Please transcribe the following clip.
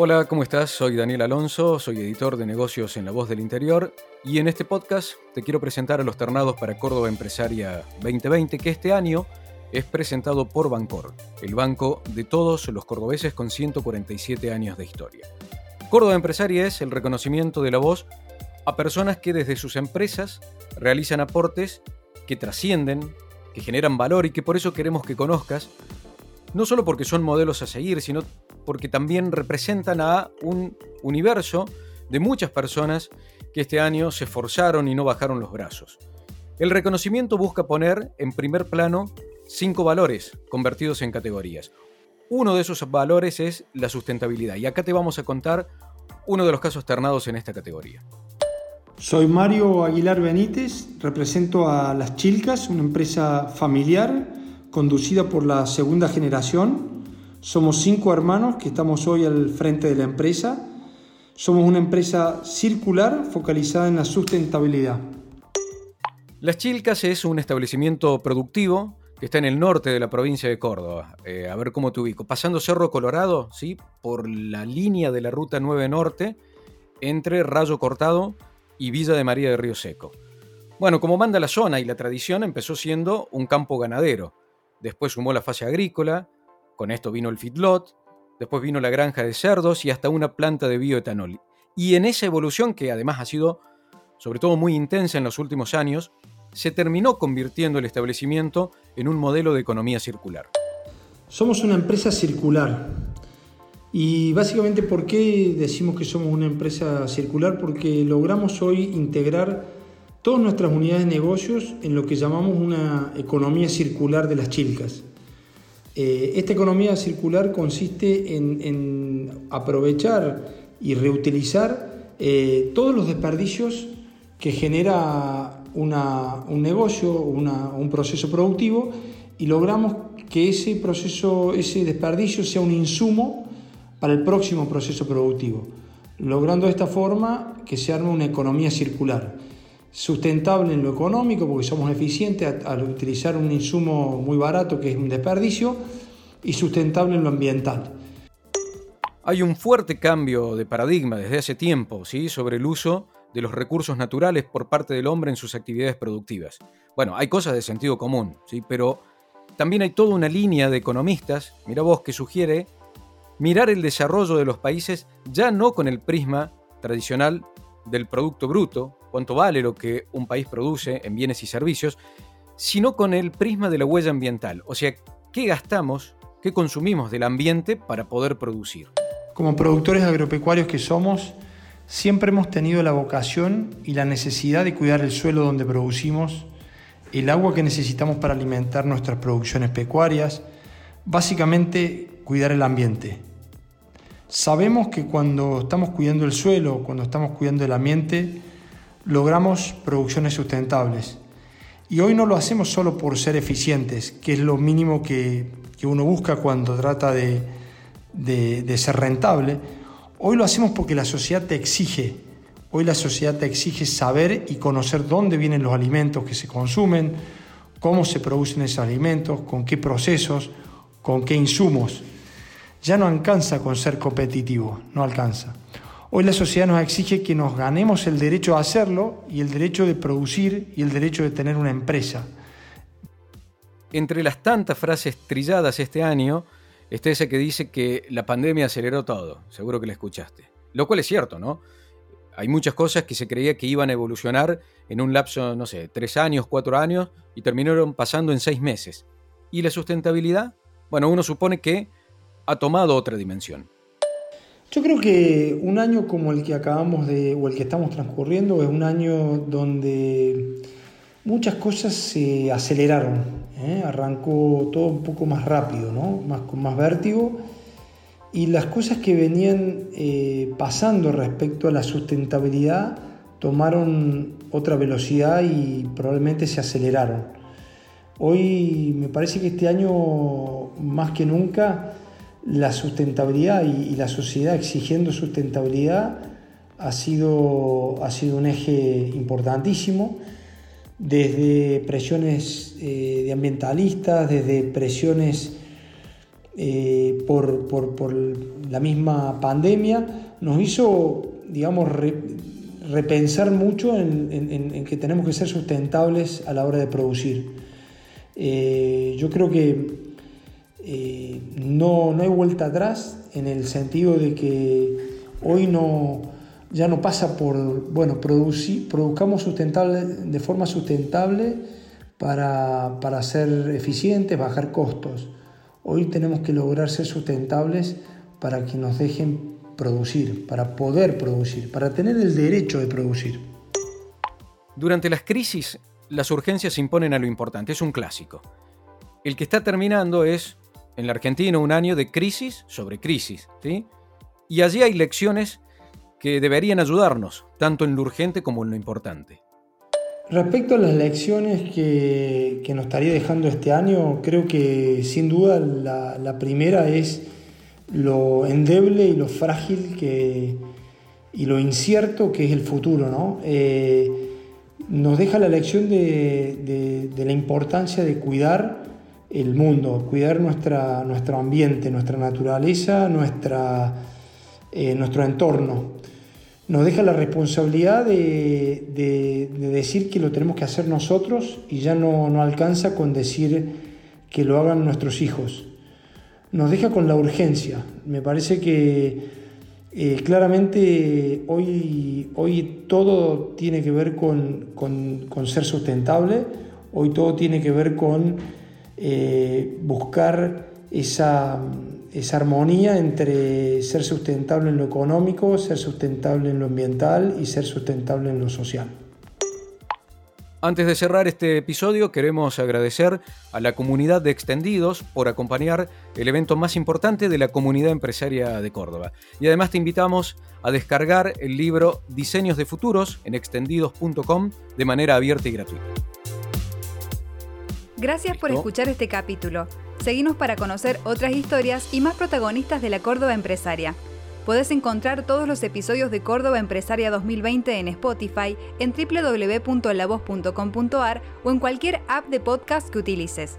Hola, ¿cómo estás? Soy Daniel Alonso, soy editor de negocios en La Voz del Interior y en este podcast te quiero presentar a los ternados para Córdoba Empresaria 2020 que este año es presentado por Bancor, el banco de todos los cordobeses con 147 años de historia. Córdoba Empresaria es el reconocimiento de la voz a personas que desde sus empresas realizan aportes que trascienden, que generan valor y que por eso queremos que conozcas, no solo porque son modelos a seguir, sino porque también representan a un universo de muchas personas que este año se esforzaron y no bajaron los brazos. El reconocimiento busca poner en primer plano cinco valores convertidos en categorías. Uno de esos valores es la sustentabilidad y acá te vamos a contar uno de los casos ternados en esta categoría. Soy Mario Aguilar Benítez, represento a Las Chilcas, una empresa familiar conducida por la segunda generación. Somos cinco hermanos que estamos hoy al frente de la empresa. Somos una empresa circular focalizada en la sustentabilidad. Las Chilcas es un establecimiento productivo que está en el norte de la provincia de Córdoba. Eh, a ver cómo te ubico. Pasando Cerro Colorado, ¿sí? por la línea de la Ruta 9 Norte, entre Rayo Cortado y Villa de María de Río Seco. Bueno, como manda la zona y la tradición, empezó siendo un campo ganadero. Después sumó la fase agrícola, con esto vino el feedlot, después vino la granja de cerdos y hasta una planta de bioetanol. Y en esa evolución, que además ha sido sobre todo muy intensa en los últimos años, se terminó convirtiendo el establecimiento en un modelo de economía circular. Somos una empresa circular. Y básicamente, ¿por qué decimos que somos una empresa circular? Porque logramos hoy integrar todas nuestras unidades de negocios en lo que llamamos una economía circular de las chilcas. Eh, esta economía circular consiste en, aprovechar y reutilizar eh, todos los desperdicios que genera un negocio, un proceso productivo y logramos que ese proceso, ese desperdicio sea un insumo para el próximo proceso productivo, logrando de esta forma que se arme una economía circular, sustentable en lo económico porque somos eficientes al utilizar un insumo muy barato que es un desperdicio y sustentable en lo ambiental. Hay un fuerte cambio de paradigma desde hace tiempo ¿sí? sobre el uso de los recursos naturales por parte del hombre en sus actividades productivas. Bueno, hay cosas de sentido común, ¿sí? pero también hay toda una línea de economistas, mira vos, que sugiere mirar el desarrollo de los países ya no con el prisma tradicional del Producto Bruto, cuánto vale lo que un país produce en bienes y servicios, sino con el prisma de la huella ambiental, o sea, qué gastamos, qué consumimos del ambiente para poder producir. Como productores agropecuarios que somos, siempre hemos tenido la vocación y la necesidad de cuidar el suelo donde producimos, el agua que necesitamos para alimentar nuestras producciones pecuarias, básicamente cuidar el ambiente. Sabemos que cuando estamos cuidando el suelo, cuando estamos cuidando el ambiente, logramos producciones sustentables. Y hoy no lo hacemos solo por ser eficientes, que es lo mínimo que, uno busca cuando trata de, de ser rentable. Hoy lo hacemos porque la sociedad te exige. Hoy la sociedad te exige saber y conocer dónde vienen los alimentos que se consumen, cómo se producen esos alimentos, con qué procesos, con qué insumos ya no alcanza con ser competitivo, no alcanza. Hoy la sociedad nos exige que nos ganemos el derecho a hacerlo y el derecho de producir y el derecho de tener una empresa. Entre las tantas frases trilladas este año está esa que dice que la pandemia aceleró todo, seguro que la escuchaste. Lo cual es cierto, ¿no? Hay muchas cosas que se creía que iban a evolucionar en un lapso, no sé, tres años, cuatro años, y terminaron pasando en seis meses. ¿Y la sustentabilidad? Bueno, uno supone que ha tomado otra dimensión. Yo creo que un año como el que acabamos de, o el que estamos transcurriendo, es un año donde muchas cosas se aceleraron. ¿eh? Arrancó todo un poco más rápido, ¿no? más, con más vértigo. y las cosas que venían eh, pasando respecto a la sustentabilidad tomaron otra velocidad y probablemente se aceleraron. Hoy me parece que este año más que nunca la sustentabilidad y, la sociedad exigiendo sustentabilidad ha sido, ha sido un eje importantísimo, desde presiones eh, de ambientalistas, desde presiones eh, por, la misma pandemia, nos hizo, digamos, repensar mucho en, que tenemos que ser sustentables a la hora de producir. Eh, yo creo que eh, no, no hay vuelta atrás en el sentido de que hoy no, ya no pasa por, bueno, producir, produzcamos sustentable, de forma sustentable para, para ser eficientes, bajar costos. Hoy tenemos que lograr ser sustentables para que nos dejen producir, para poder producir, para tener el derecho de producir. Durante las crisis, las urgencias se imponen a lo importante, es un clásico. El que está terminando es, en la Argentina, un año de crisis sobre crisis, ¿sí? Y allí hay lecciones que deberían ayudarnos, tanto en lo urgente como en lo importante. Respecto a las lecciones que, nos estaría dejando este año, creo que sin duda la, primera es lo endeble y lo frágil que, y lo incierto que es el futuro. ¿no? Eh, nos deja la lección de, la importancia de cuidar el mundo, cuidar nuestra, nuestro ambiente, nuestra naturaleza, nuestra, eh, nuestro entorno nos deja la responsabilidad de, decir que lo tenemos que hacer nosotros y ya no, alcanza con decir que lo hagan nuestros hijos. Nos deja con la urgencia. Me parece que eh, claramente hoy, hoy todo tiene que ver con, ser sustentable, hoy todo tiene que ver con eh, buscar esa esa armonía entre ser sustentable en lo económico, ser sustentable en lo ambiental y ser sustentable en lo social. Antes de cerrar este episodio, queremos agradecer a la comunidad de Extendidos por acompañar el evento más importante de la comunidad empresaria de Córdoba. Y además te invitamos a descargar el libro Diseños de Futuros en extendidos.com de manera abierta y gratuita. Gracias por escuchar este capítulo. Seguimos para conocer otras historias y más protagonistas de la Córdoba empresaria. Puedes encontrar todos los episodios de Córdoba Empresaria 2020 en Spotify, en www.lavoz.com.ar o en cualquier app de podcast que utilices.